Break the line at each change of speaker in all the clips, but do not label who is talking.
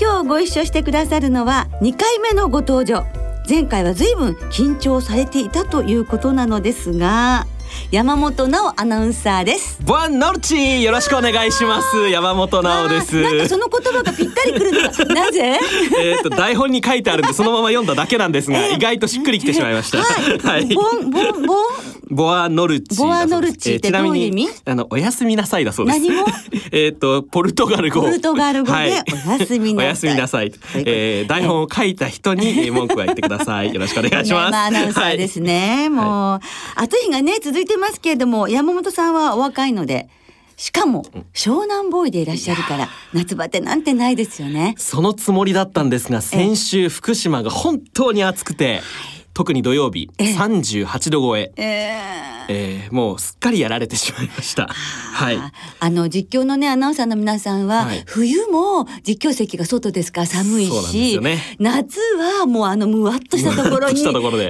今日ご一緒してくださるのは2回目のご登場。前回は随分緊張されていたということなのですが山本直アナウンサーです。
ボアンノルチよろしくお願いします。山本直です。
なんかその言葉がぴったりくるのが なぜ？
えっと台本に書いてあるんでそのまま読んだだけなんですが、意外としっくりきてしまいました。
はい、ボンボンボン
ボアノルチ
ボアノルチってどういう意味、
あのお休みなさいだそうです。
何も
えっとポルトガル語。
ポルトガル語でお休みなさい、
お休みなさい、えー、台本を書いた人に文句は言ってください。よろしくお願いします、
アナウンサーですね、もう、暑い日がね続いてますけれども山本さんはお若いのでしかも湘南ボーイでいらっしゃるから夏バテなんてないですよね。
そのつもりだったんですが先週福島が本当に暑くて、はい特に土曜日三十八度超え、えー、えー、もうすっかりやられてしまいました。はい。
あの実況のねアナウンサーの皆さんは、はい、冬も実況席が外ですか？ら寒いし、ね、夏はもうあのむわっとしたところに。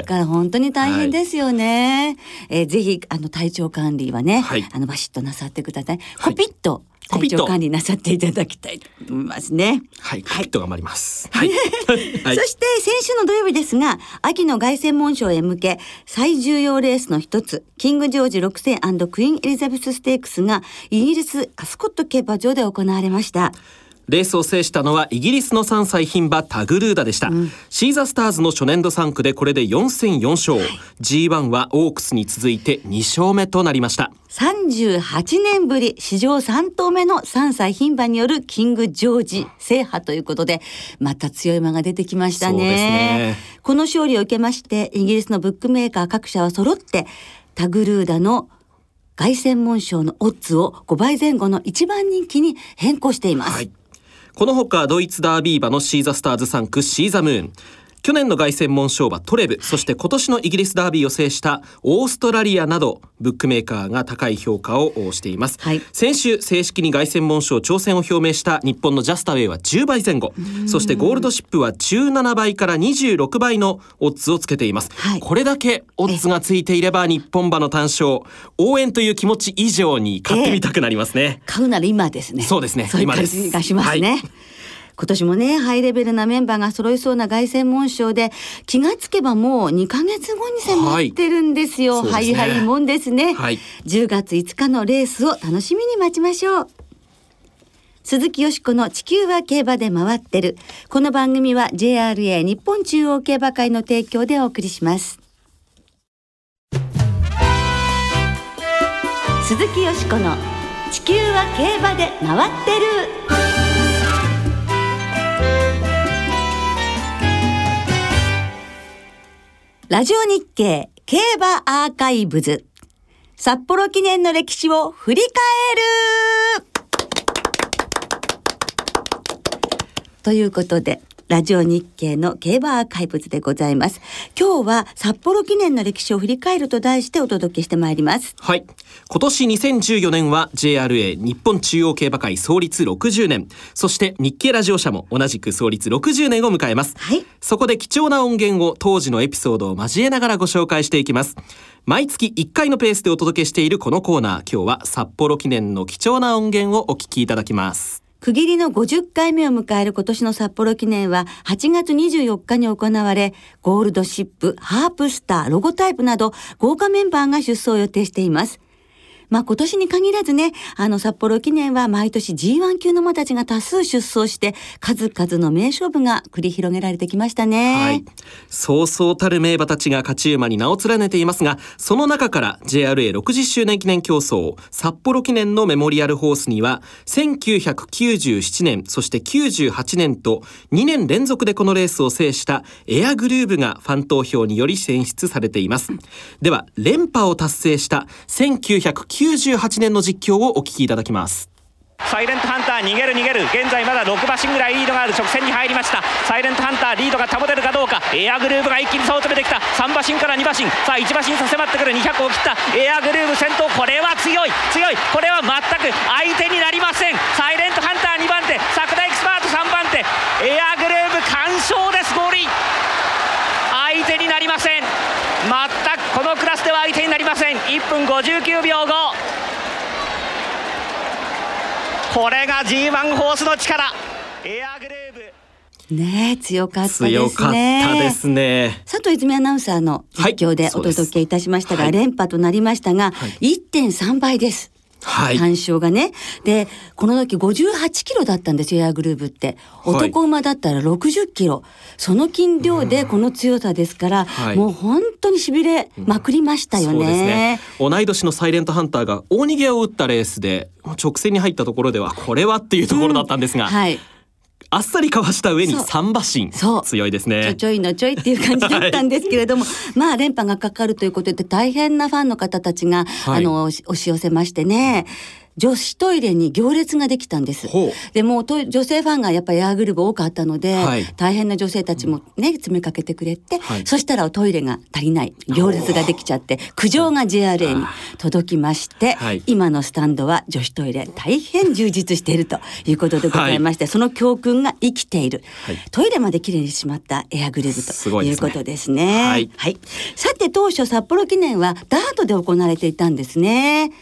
から本当に大変ですよね。はい、えー、ぜひあの体調管理はね、はい、あのバシッとなさってください。コピッと体調管理なさっていただきたいと思いますね。
はい、はい、と頑張ります。はい。
そして先週の土曜日ですが、秋の凱旋門賞へ向け最重要レースの一つ、キングジョージ6世クイーンエリザベスステークスがイギリスアスコット競馬場で行われました。
レースを制したのはイギリスの3歳牝馬タグルーダでした、うん、シーザースターズの初年度3区でこれで4戦4勝、はい、G1 はオークスに続いて2勝目となりました。
38年ぶり史上3頭目の3歳牝馬によるキングジョージ制覇ということでまた強い馬が出てきましたね、ね、この勝利を受けましてイギリスのブックメーカー各社は揃ってタグルーダの凱旋門賞のオッズを5倍前後の一番人気に変更しています、はい
このほかドイツダービー馬のシーザスターズ3区シーザムーン。去年の凱旋門賞馬トレブ、そして今年のイギリスダービーを制したオーストラリアなどブックメーカーが高い評価をしています、はい、先週正式に凱旋門賞挑戦を表明した日本のジャスタウェイは10倍前後。そしてゴールドシップは17倍から26倍のオッズをつけています、はい、これだけオッズがついていれば日本馬の単勝応援という気持ち以上に買ってみたくなりますね、
買うなら今ですね。
そうですね。
今です。がしますね、はい今年もね、ハイレベルなメンバーが揃いそうな凱旋門賞で、気がつけばもう2ヶ月後に迫ってるんですよ。はい、ね、はいはいもんですね、はい。10月5日のレースを楽しみに待ちましょう。鈴木よしこの地球は競馬で回ってる。この番組は JRA 日本中央競馬会の提供でお送りします。鈴木よしこの地球は競馬で回ってる。ラジオ日経競馬アーカイブズ。札幌記念の歴史を振り返る。ということでラジオ日経の競馬アーカイブズでございます。今日は札幌記念の歴史を振り返ると題してお届けしてまいります。
はい。今年2014年は JRA 日本中央競馬会創立60年、そして日経ラジオ社も同じく創立60年を迎えます。はい。そこで貴重な音源を当時のエピソードを交えながらご紹介していきます。毎月1回のペースでお届けしているこのコーナー、今日は札幌記念の貴重な音源をお聞きいただきます。
区切りの50回目を迎える今年の札幌記念は8月24日に行われ、ゴールドシップ、ハープスター、ロゴタイプなど豪華メンバーが出走を予定しています。まあ今年に限らずね、あの札幌記念は毎年 G1 級の馬たちが多数出走して、数々の名勝負が繰り広げられてきましたね。はい。
そうそうたる名馬たちが勝ち馬に名を連ねていますが、その中から JRA60 周年記念競争、札幌記念のメモリアルホースには、1997年、そして98年と2年連続でこのレースを制したエアグルーブがファン投票により選出されています。では、連覇を達成した1998 98年の実況をお聞きいただきます。
サイレントハンター逃げる逃げる。現在まだ6馬身ぐらいリードがある直線に入りました。サイレントハンターリードが保てるかどうか。エアグルーヴが一気に差を詰めてきた。3馬身から2馬身さあ1馬身差迫ってくる。200を切った。エアグルーヴ先頭。これは強い。強い。これは全く相手になりません。サイレントハンター2番手。桜エキスパート3番手。エアグルーヴ完勝ですゴール相手になりません全くこのクラスでは相手になりません1分59秒後これが G1 ホースの力。エアグルー
ヴね強かったですね。
強かったですね。
佐藤泉アナウンサーの実況でお届けいたしましたが、はい、連覇となりましたが、はい、1.3倍ですはい。単勝がね。で、この時58キロだったんですよ、エアグルーヴって。男馬だったら60キロ。はい、その斤量でこの強さですから、はい、もう本当に痺れまくりましたよね,、うん、そうですね。
同い年のサイレントハンターが大逃げを打ったレースで、直線に入ったところでは、これはっていうところだったんですが。うん、はい。あっさりかわした上に三馬身強いですね。
ちょちょいのちょいっていう感じだったんですけれども、はい、まあ連覇がかかるということで大変なファンの方たちが、はい、あの押し寄せましてね女子トイレに行列ができたんです。でも女性ファンがやっぱりエアグルーヴ多かったので、はい、大変な女性たちもね、詰めかけてくれて、はい、そしたらトイレが足りない、行列ができちゃって、苦情が JRA に届きまして、はい、今のスタンドは女子トイレ大変充実しているということでございまして、その教訓が生きている、トイレまできれいにしまったエアグルーヴということですね。すね。はい、さて当初札幌記念はダートで行われていたんですね。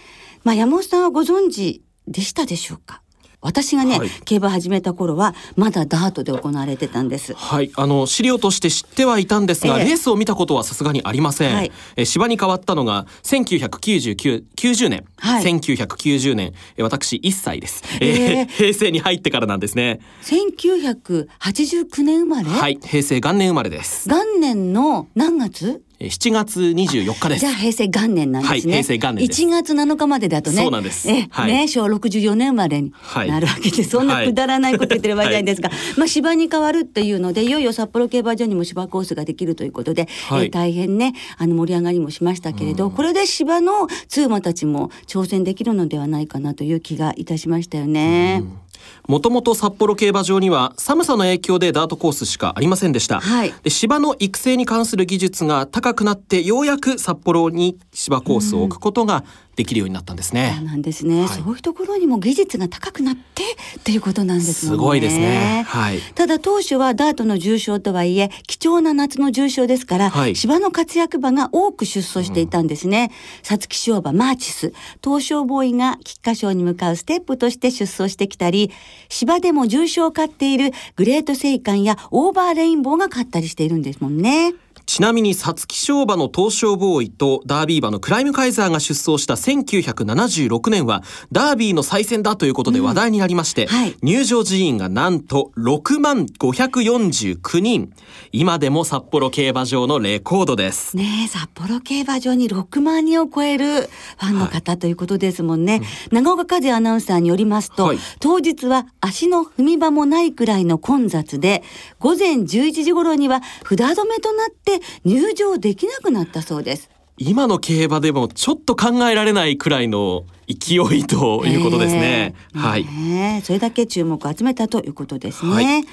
まあ、山本さんはご存知でしたでしょうか？私がね、はい、競馬始めた頃はまだダートで行われてたんです。
はい。あの資料として知ってはいたんですが、えー、レースを見たことはさすがにありません、はい、え芝に変わったのが1999年、はい、1990年。私1歳です、えー、えー、平成に入ってからなんですね。
1989年生まれ？
はい。平成元年生まれです。
元年の何月？
7月24日です。
じゃあ平成元年なんですね。はい、
平成元年
1月7日までだとね。
そうなんです。
え、はい、ね、昭和64年までになるわけで、そんなくだらないこと言ってる場合じゃないんですが、はい、まあ芝に変わるっていうので、いよいよ札幌競馬場にも芝コースができるということで、はい、え大変ね、あの盛り上がりもしましたけれど、これで芝のツーマたちも挑戦できるのではないかなという気がいたしましたよね。
もともと札幌競馬場には寒さの影響でダートコースしかありませんでした、はい、で芝の育成に関する技術が高くなってようやく札幌に芝コースを置くことができるようになったんですね。
そうなんですね、はい、そういうところにも技術が高くなってっていうことなんです
ね。すごいですね。はい。
ただ当初はダートの重賞とはいえ貴重な夏の重賞ですから、はい、芝の活躍馬が多く出走していたんですね。皐月賞馬マーチス、東証ボーイが菊花賞に向かうステップとして出走してきたり、芝でも重賞を勝っているグレートセイカンやオーバーレインボーが勝ったりしているんですもんね。
ちなみに皐月賞馬の東証ボーイとダービー馬のクライムカイザーが出走した1976年はダービーの再戦だということで話題になりまして、うんはい、入場人員がなんと6万549人。今でも札幌競馬場のレコードです。
ね札幌競馬場に6万人を超えるファンの方、はい、ということですもんね、うん、長岡和也アナウンサーによりますと、はい、当日は足の踏み場もないくらいの混雑で午前11時頃には札止めとなって入場できなくなったそうです
今の競馬でもちょっと考えられないくらいの勢いということですね。はい。
それだけ注目を集めたということですね。はい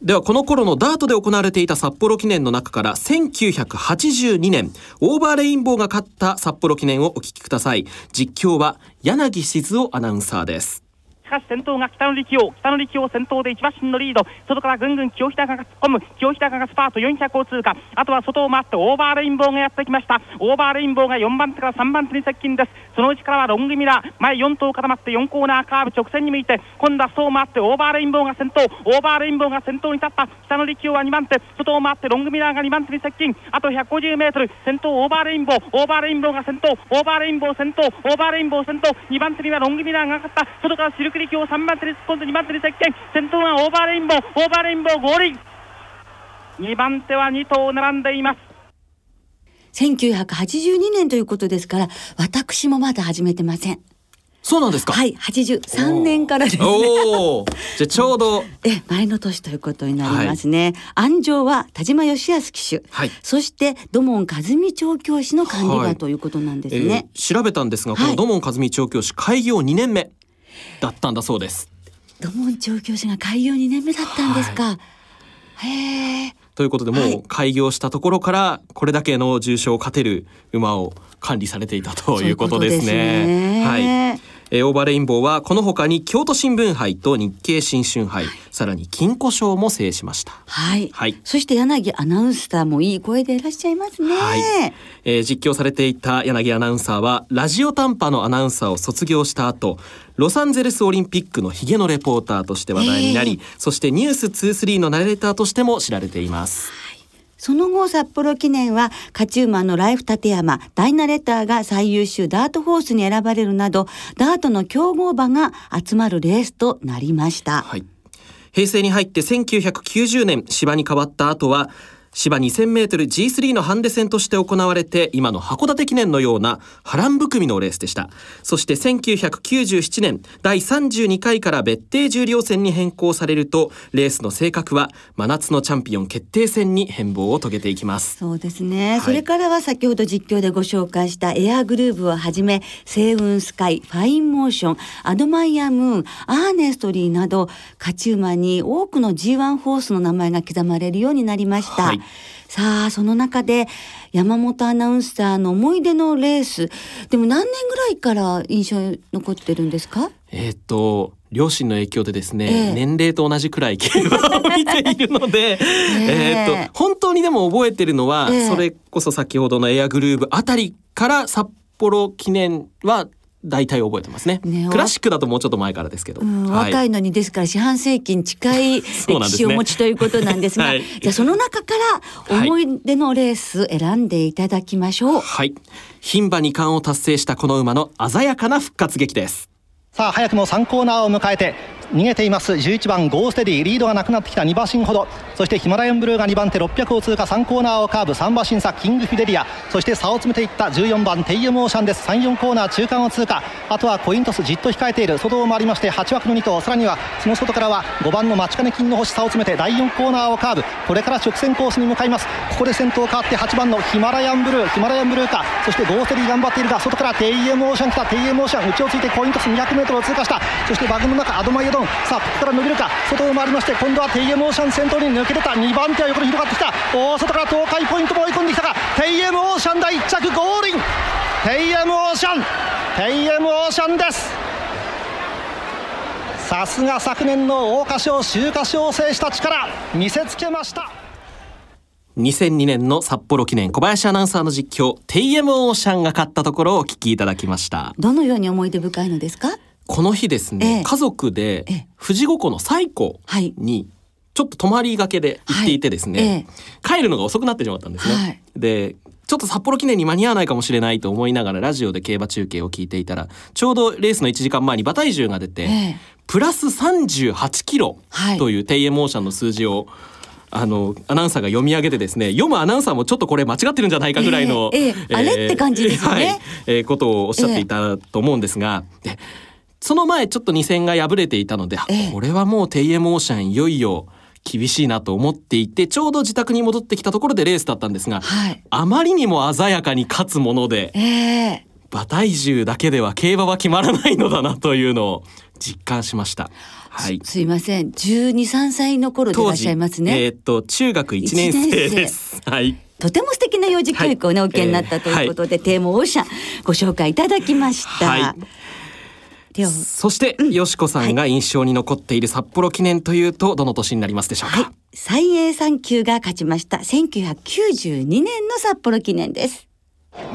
ではこの頃のダートで行われていた札幌記念の中から1982年オーバーレインボーが勝った札幌記念をお聞きください実況は柳静雄アナウンサーです
しかし先頭がキタノリキオーキタノリキオー先頭で一馬身のリード。外からぐんぐんキヨヒダカが突っ込む。キヨヒダカがスパート400を通過。あとは外を回ってオーバーレインボーがやってきました。オーバーレインボーが4番手から3番手に接近です。そのうちからはロングミラー。前4頭固まって4コーナーカーブ直線に向いて今度は外を回ってオーバーレインボーが先頭。オーバーレインボーが先頭に立った。キタノリキオーは2番手。外を回ってロングミラーが2番手に接近。あと150メートル。先頭オーバーレインボーオーバーレインボーが先頭。オーバーレインボー先頭。オーバーレインボー先頭。2番手にはロングミラーが勝った。外からシルク力王3番手に今度2番手に接近先頭はオーバーレインボー。オーバーレインボーゴールイン2番手は2頭並んでいます。
1982年ということですから私もまだ始めてません。
そうなんですか？
はい、八十三年からですね。
おじゃちょうど。
え前の年ということになりますね。はい、安城は田島義康騎手、はい、そして土門和美調教師の管理がということなんですね、はい
えー、調べたんですが、この土門和美調教師開業2年目。だったんだそうです。
土門調教師が開業2年目だったんですか、へえ
ということでも
はいう
開業したところからこれだけの重賞を勝てる馬を管理されていたということですね。
そういうことですね
はい。えーオーバーレインボーはこの他に京都新聞杯と日経新春杯、さらに金庫賞も制しました。
はい、
はい。
そして柳アナウンサーもいい声でいらっしゃいますね、
はい。えー実況されていた柳アナウンサーはラジオ短波のアナウンサーを卒業した後ロサンゼルスオリンピックのヒゲのレポーターとして話題になり、そしてニュース23のナレーターとしても知られています。
その後札幌記念は勝ち馬のライフ立山ダイナレッターが最優秀ダートホースに選ばれるなどダートの競合馬が集まるレースとなりました、
はい。平成に入って1990年芝に変わった後は芝 2000m G3 のハンデ戦として行われて今の函館記念のような波乱含みのレースでした。そして1997年第32回から別定重量戦に変更されるとレースの性格は真夏のチャンピオン決定戦に変貌を遂げていきます。
そうですね、
い。
それからは先ほど実況でご紹介したエアグルーヴをはじめセイウンスカイファインモーションアドマイヤームーンアーネストリーなど勝ち馬に多くの G1 ホースの名前が刻まれるようになりました、
はい
さあその中で山本アナウンサーの思い出のレース。でも何年ぐらいから印象に残ってるんですか？
えーっと両親の影響でですね、
ええ。
年齢と同じくらい競馬を見ているので、えーっと本当にでも覚えてるのは、
ええ。
それこそ先ほどのエアグルーヴあたりから札幌記念は大体覚えてますね。
ね
クラシックだともうちょっと前からですけど、
うん
はい。
若いのにですから四半世紀に近い歴史をお持ちということなんですが
はい。
じゃあその中から思い出のレース選んでいただきましょう。
はい。牝馬二冠を達成したこの馬の鮮やかな復活劇です。
さあ早くも3コーナーを迎えて逃げています。11番ゴーステディリードがなくなってきた2馬身ほど。そしてヒマラヤンブルーが2番手600を通過3コーナーをカーブ3馬身差キングフィデリア。そして差を詰めていった14番テイエムオーシャンです。34コーナー中間を通過。あとはコイントスじっと控えている外を回りまして8枠の2頭。さらにはその外からは5番の待ち金金の星差を詰めて第4コーナーをカーブ。これから直線コースに向かいます。ここで先頭変わって8番のヒマラヤンブルー。ヒマラヤンブルーか。そしてゴーステディ頑張っているが外からテイエムオーシャン来た。テイエムオーシャン内をついてコイントス 200m を通過した。そしてバグの中アドマイエドンさあここから伸びるか。外を回りまして今度はテイエムオーシャン先頭に抜け出た。2番手は横に広がってきた。大外から東海ポイントも追い込んできたがテイエムオーシャン第1着ゴールイン。テイエムオーシャン。テイエムオーシャンです。さすが昨年の桜花賞秋華賞を制した力。見せつけました。
2002年の札幌記念。小林アナウンサーの実況テイエムオーシャンが勝ったところをお聞きいただきました。
どのように思い出深いのですか？
この日ですね、
ええ。
家族で
ええ。
富士五湖の西湖
はい。
にちょっと泊まりがけで行っていてですね、
はいえ。
帰るのが遅くなってしまったんですね。
はい。
でちょっと札幌記念に間に合わないかもしれないと思いながらラジオで競馬中継を聞いていたらちょうどレースの1時間前に馬体重が出て、
ええ。
プラス38キロ
はい。
というテイエモーションの数字をあのアナウンサーが読み上げてですね読むアナウンサーもちょっとこれ間違ってるんじゃないかぐらいの、
ええ。ええ。あれって感じですよね。
はい。えーことをおっしゃっていたと思うんですが、でその前ちょっと2戦が敗れていたので、あ
ええ。
これはもうテイエモーシャンいよいよ厳しいなと思っていてちょうど自宅に戻ってきたところでレースだったんですが、
はい。
あまりにも鮮やかに勝つもので
ええ。
馬体重だけでは競馬は決まらないのだなというのを実感しました。はい。
すいません。12、3歳の頃でいらっしゃいますね、
えーっと中学1年生です。はい。
とても素敵な幼児教育をね、
はい
お受けになったということで、テーマオーシャンご紹介いただきました、
はいそして、よしこさんが印象に残っている札幌記念というとどの年になりますでしょうか？
はい。三栄三級が勝ちました。1992年の札幌記念です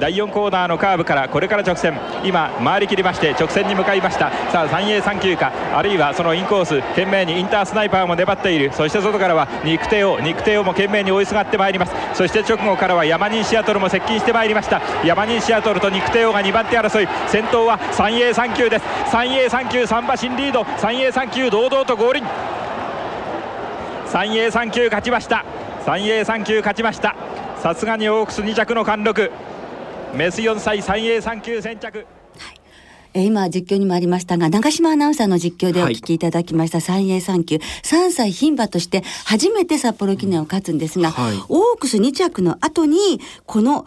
第4コーナーのカーブからこれから直線。今回り切りまして直線に向かいました。さあ三栄三級か。あるいはそのインコース懸命にインタースナイパーも粘っている。そして外からは肉帝王肉帝王も懸命に追いすがってまいります。そして直後からはヤマニンシアトルも接近してまいりました。ヤマニンシアトルと肉帝王が2番手争い。先頭は三栄三級です。三栄三級3馬身リード。三栄三級堂々と合輪三栄三級勝ちました。三栄三級勝ちました。さすがにオークス2着の貫禄。メス4歳三栄三級先着。
えー今実況にもありましたが長島アナウンサーの実況でお聞きいただきました。三栄三級。3歳牝馬として初めて札幌記念を勝つんですが、
はい。
オークス2着の後にこの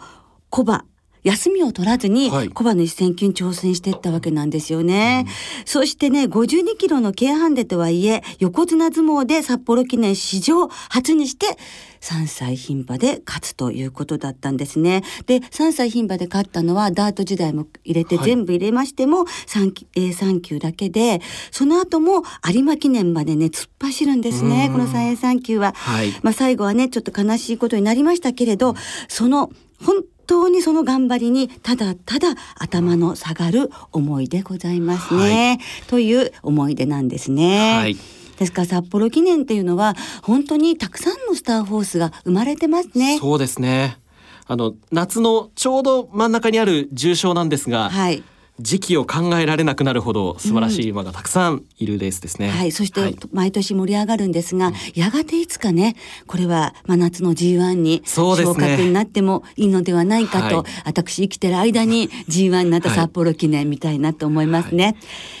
コバ休みを取らずに
はい
小判の一戦級に挑戦していったわけなんですよね。そしてね52キロの軽ハンデとはいえ横綱相撲で札幌記念史上初にして3歳牝馬で勝つということだったんですね。で3歳牝馬で勝ったのはダート時代も入れて、
はい
全部入れましても 3, きえー3級だけでその後も有馬記念までね突っ走るんですねこの3 3級は。
はい
まあ、最後はねちょっと悲しいことになりましたけれどその本当にその頑張りにただただ頭の下がる思いでございますね、という思い出なんですね。
はい。
ですから札幌記念っていうのは本当にたくさんのスターホースが生まれてますね。
そうですね。あの夏のちょうど真ん中にある重賞なんですが、
はい
時期を考えられなくなるほど素晴らしい馬がたくさんいるレースですね。
はい、そして、
はい。
毎年盛り上がるんですが、やがていつかねこれは真夏の G1 に昇格になってもいいのではないかと、
はい。
私生きてる間に G1 になった札幌記念みたいなと思いますね、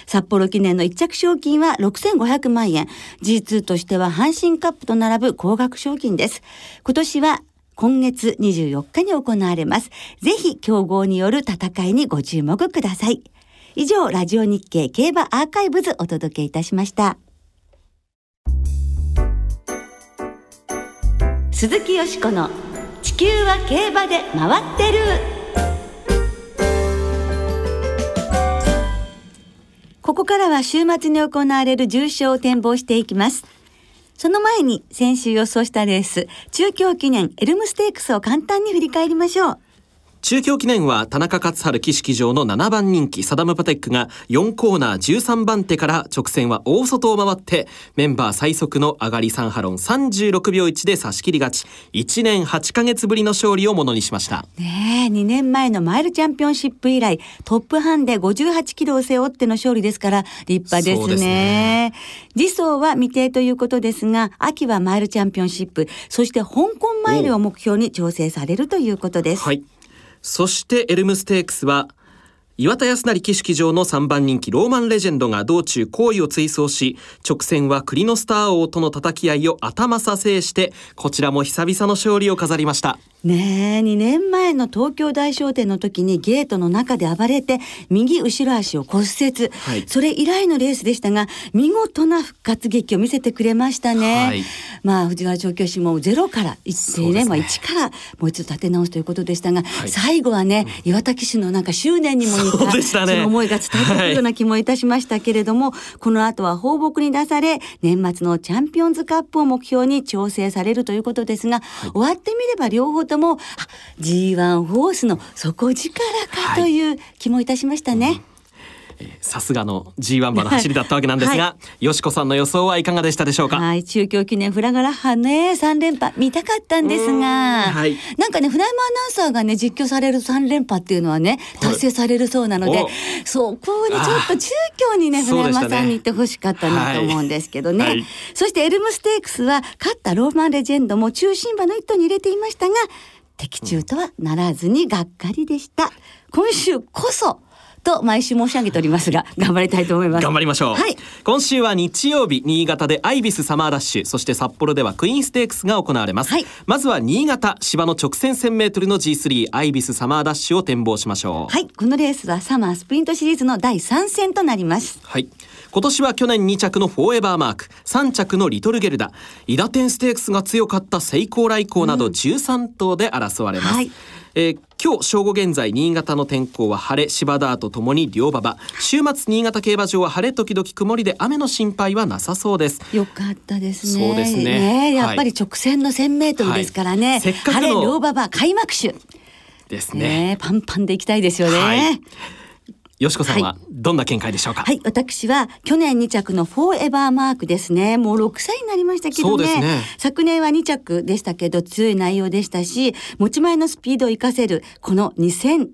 札幌記念の一着賞金は6500万円。G2 としては阪神カップと並ぶ高額賞金です。今年は今月24日に行われます。ぜひ競合による戦いにご注目ください。以上、ラジオ日経競馬アーカイブズお届けいたしました。鈴木よしこの地球は競馬で回ってる。ここからは週末に行われる重賞を展望していきます。その前に先週予想したレース、中京記念エルムステークスを簡単に振り返りましょう。
中京記念は田中勝春騎式場の7番人気サダムパテックが4コーナー13番手から直線は大外を回ってメンバー最速の上がり3ハロン36秒1で差し切り勝ち。1年8ヶ月ぶりの勝利をものにしました。
ねえ、2年前のマイルチャンピオンシップ以来、トップハンで58キロを背負っての勝利ですから、立派ですね。
ですね。
次走は未定ということですが、秋はマイルチャンピオンシップ、そして香港マイルを目標に調整されるということです。
はいそしてエルムステークスは岩田康成騎式場の3番人気ローマンレジェンドが道中好意を追走し直線は栗のスター王との叩き合いを頭さ制してこちらも久々の勝利を飾りました。
ねえ、2年前の東京大商店の時にゲートの中で暴れて、右後ろ足を骨折。
はい。
それ以来のレースでしたが、見事な復活劇を見せてくれましたね。
はい。
まあ、藤原調教師もゼロから一斉ね、
そうですね。
まあ一からもう一度立て直すということでしたが、
はい。
最後はね、岩田騎手のなんか執念にも似た、
でしたね。
その思いが伝わってくるような気もいたしましたけれども、この後は放牧に出され、年末のチャンピオンズカップを目標に調整されるということですが、終わってみれば両方とも、G1 ホースの底力かという気もいたしましたね。
さすがの G1 馬の走りだったわけなんですが、
は
よしこさんの予想はいかがでしたでしょうか、
はい、中京記念フラガラッハね、3連覇見たかったんですが、
はい。
なんかね、フライマアナウンサーがね、実況される3連覇っていうのはね、
はい。
達成されるそうなので、
お。
そこにちょっと中京にね、
あー
フライマ
そうでしたね
さんに行ってほしかったなと思うんですけどね。
はい。はい。
そしてエルムステークスは、勝ったローマンレジェンドも中心馬の一頭に入れていましたが、的中とはならずにがっかりでした。今週こそ、と毎週申し上げておりますが、頑張りたいと思います。
頑張りましょう、
はい。
今週は日曜日新潟でアイビスサマーダッシュそして札幌ではクイーンステークスが行われます、
はい
まずは新潟芝の直線 1000m の G3 アイビスサマーダッシュを展望しましょう
はい、このレースはサマースプリントシリーズの第3戦となります。
はい。今年は去年2着のフォーエバーマーク、3着のリトルゲルダ、イダテンステークスが強かったセイコーライコーなど13頭で争われます。
はい
えー今日正午現在新潟の天候は晴れ芝ダートともに両馬場週末新潟競馬場は晴れ時々曇りで雨の心配はなさそうです
よかったですね。
そうですね
ねやっぱり
はい
直線の1000メートルですからね。
はいせっかくの
晴れ両馬場開幕種。
ですね
ねパンパンでいきたいですよね。
はいよしこさん
は
はどんな見解でしょうか、
はい、私は去年2着のフォーエバーマークですね。もう6歳になりましたけどね。
ね。
昨年は2着でしたけど強い内容でしたし、持ち前のスピードを生かせるこの2000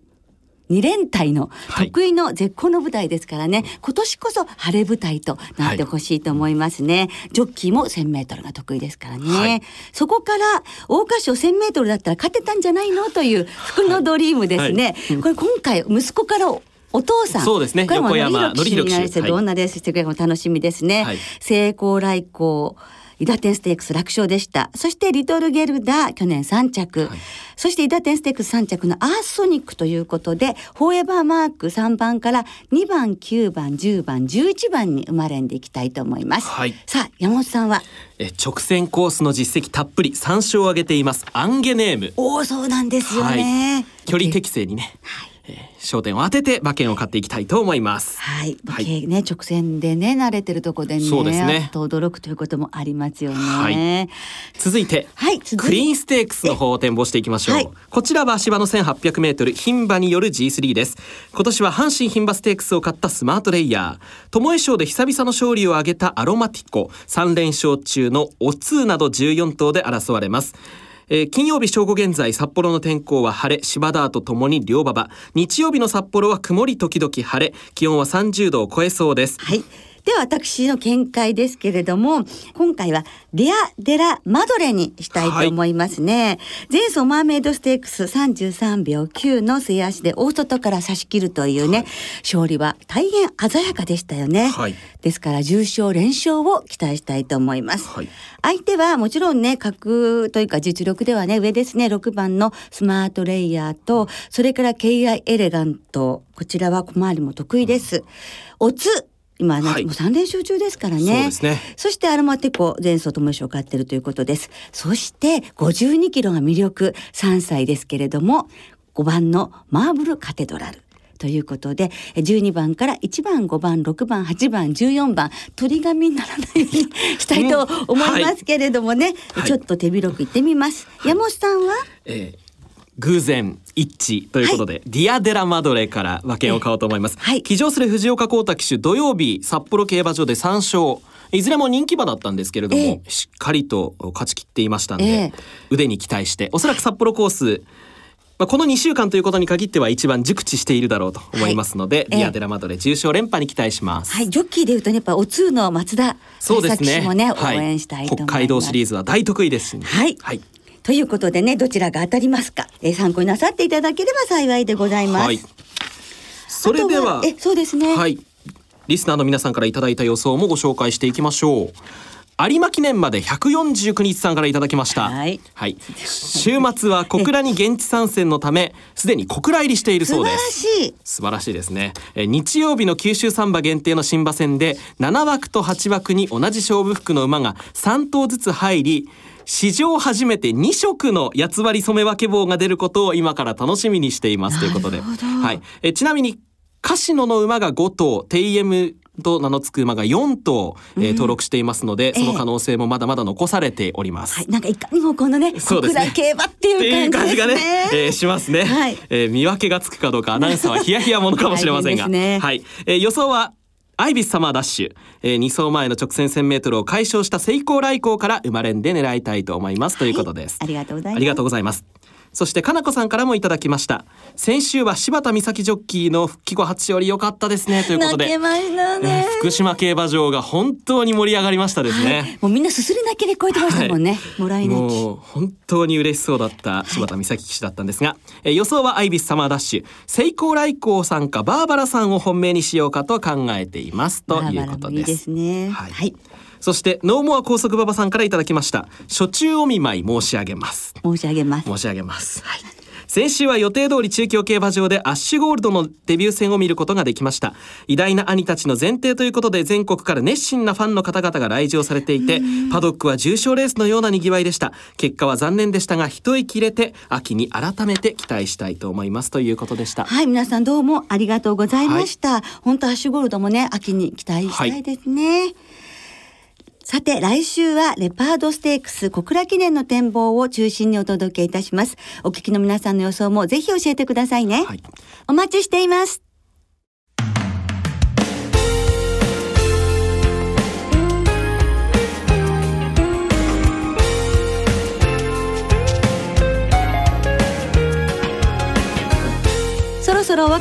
2連隊の
はい。
得意の絶好の舞台ですからね、今年こそ晴れ舞台となってほしいと思いますね、ジョッキーも1000メートルが得意ですからね、
はい。
そこから桜花賞1000メートルだったら勝てたんじゃないの？という福のドリームですね、これ今回息子からお父さん。
そうですね。
これも
横山
則弘騎どんなレースしてくれるかも楽しみですね、
はい。
成功来光伊ダテンステークス楽勝でした。そしてリトルゲルダ去年3着。
はい。
そして伊ダテンステークス3着のアースソニックということで、フォーエバーマーク3番から2番、9番、10番、11番に生まれんでいきたいと思います。
はい。
さあ、山本さんは？
え直線コースの実績たっぷり3勝を挙げています。アンゲネーム。
おお、そうなんですよね。
距離適正にね、えー焦点を当てて馬券を買っていきたいと思います。
はい、
はい。
時計ね、直線でね、慣れてるとこでね、
そうですね。
と驚くということもありますよね。
はい。続いて、
はい
クイーンステークスの方を展望していきましょう、
はい。
こちらは芝の 1800m 牝馬による G3 です。今年は阪神牝馬ステークスを買ったスマートレイヤー。巴賞で久々の勝利を挙げたアロマティコ。3連勝中のオツーなど14頭で争われますえー金曜日正午現在札幌の天候は晴れ芝ダーとともに両馬場。日曜日の札幌は曇り時々晴れ。気温は30度を超えそうです。
はい。では私の見解ですけれども、今回はデア・デラ・マドレにしたいと思いますね。前走マーメイドステークス33秒9の末足で大外から差し切るというね、勝利は大変鮮やかでしたよね。
はい
ですから重勝連勝を期待したいと思います。
はい
相手はもちろんね格というか実力ではね上ですね6番のスマートレイヤーとそれから KI エレガントこちらは小回りも得意です。オツ今ね、
はい
もう3連勝中ですからね。
そうですね
そしてアロマテコ前走とも賞を買ってるということです。そして52キロが魅力3歳ですけれども5番のマーブルカテドラル。ということでえ12番から1番5番6番8番14番鳥紙にならないようにしたいと思いますけれどもね、
はい
ちょっと手広く言ってみます。山本さんは？
えー偶然一致ということで、ディアデラマドレから馬券を買おうと思います、
はい。
騎乗する藤岡幸太騎手土曜日札幌競馬場で3勝いずれも人気馬だったんですけれども、
ええ。
しっかりと勝ち切っていましたんで、
ええ。
腕に期待しておそらく札幌コースまあ、この2週間ということに限っては一番熟知しているだろうと思いますので、
はいええ。
ディアデラマドレ重勝連覇に期待します。
はい。ジョッキーでいうとねやっぱお通の松田
そうですね。
ね、
はい。
応援したいと思います。
北海道シリーズは大得意ですしね。
はい。
はい。
ということでねどちらが当たりますか、えー参考になさっていただければ幸いでございます。
はい。それでは
えそうですね。
はい。リスナーの皆さんからいただいた予想もご紹介していきましょう。有馬記念まで149日さんからいただきました。
はい
週末は小倉に現地参戦のため、すでに小倉入りしているそうです。
しい。
素晴らしいですねえー日曜日の九州サンバ限定の新馬戦で7枠と8枠に同じ勝負服の馬が3頭ずつ入り史上初めて2色の八つ割り染め分け棒が出ることを今から楽しみにしています。ということで、はい、えーちなみにカシノの馬が5頭テイエムと名の付く馬が4頭、えー登録していますので、その可能性もまだまだ残されております。
はい、なんかいかにもこのね、小
そうですね。
倉競馬って
いう
感じね。
がね、えーしますね、
はい。
えー見分けがつくかどうかアナウンサーはヒヤヒヤものかもしれませんが。
ね。
はい、えー予想はアイビスサマーダッシュ、えー、2走前の直線 1000m を解消した成功来航から生まれんで狙いたいと思います。ということです、
ありがとうございます。
そしてかなこさんからもいただきました先週は柴田美咲ジョッキーの復帰後初勝利良かったですねということで
泣けました
えー
ね。
福島競馬場が本当に盛り上がりましたですね、
はいもうみんなすすり泣きで超えてましたもんね。もらい泣き。
もう本当に嬉しそうだった柴田美咲騎手だったんですが、えー予想はアイビスサマーダッシュ成功来航さんかバーバラさんを本命にしようかと考えていますということです
バラバラもいいですね。
はい
はい。
そしてノーモア高速馬場さんからいただきました。初中お見舞い申し上げます。
申し上げます。
申し上げます、はい。先週は予定通り中京競馬場でアッシュゴールドのデビュー戦を見ることができました。偉大な兄たちの前提ということで全国から熱心なファンの方々が来場されていてパドックは重賞レースのような賑わいでした。結果は残念でしたが一息入れて秋に改めて期待したいと思います。ということでした。
はい、皆さんどうもありがとうございました。本当アッシュゴールドもね、秋に期待したいですね。さて、来週はレパードステークス小倉記念の展望を中心にお届けいたします。お聞きの皆さんの予想もぜひ教えてくださいね。
はい
お待ちしています。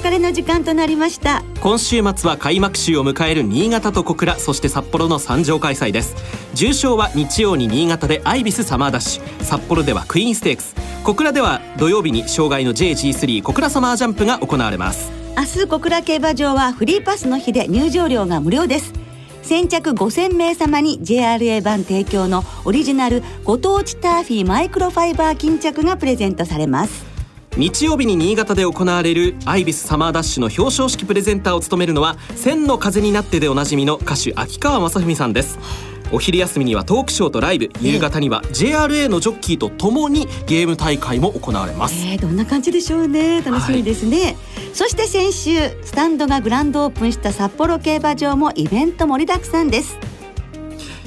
別れの時間となりました。
今週末は開幕週を迎える新潟と小倉そして札幌の三条開催です。重賞は日曜に新潟でアイビスサマーダッシュ。札幌ではクイーンステークス。小倉では土曜日に障害の JG3 小倉サマージャンプが行われます。
明日小倉競馬場はフリーパスの日で入場料が無料です。先着5000名様に JRA 版提供のオリジナルご当地ターフィーマイクロファイバー巾着がプレゼントされます
日曜日に新潟で行われるアイビスサマーダッシュの表彰式プレゼンターを務めるのは千の風になってでおなじみの歌手秋川雅史さんです。お昼休みにはトークショーとライブ。夕方には JRA のジョッキーとともにゲーム大会も行われます、
えー、どんな感じでしょうね。楽しみですね、はい、そして先週スタンドがグランドオープンした札幌競馬場もイベント盛りだくさんです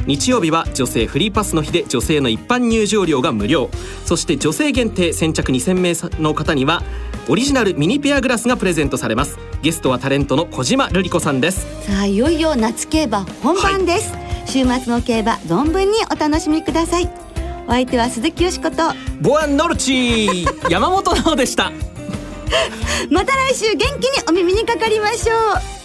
日曜日は女性フリーパスの日で女性の一般入場料が無料。そして女性限定先着2000名の方にはオリジナルミニペアグラスがプレゼントされます。ゲストはタレントの小島瑠璃子さんです。
さあいよいよ夏競馬本番です、はい週末の競馬存分にお楽しみください。お相手は鈴木よしこと
ボアンノルチ山本直でした。
また来週元気にお耳にかかりましょう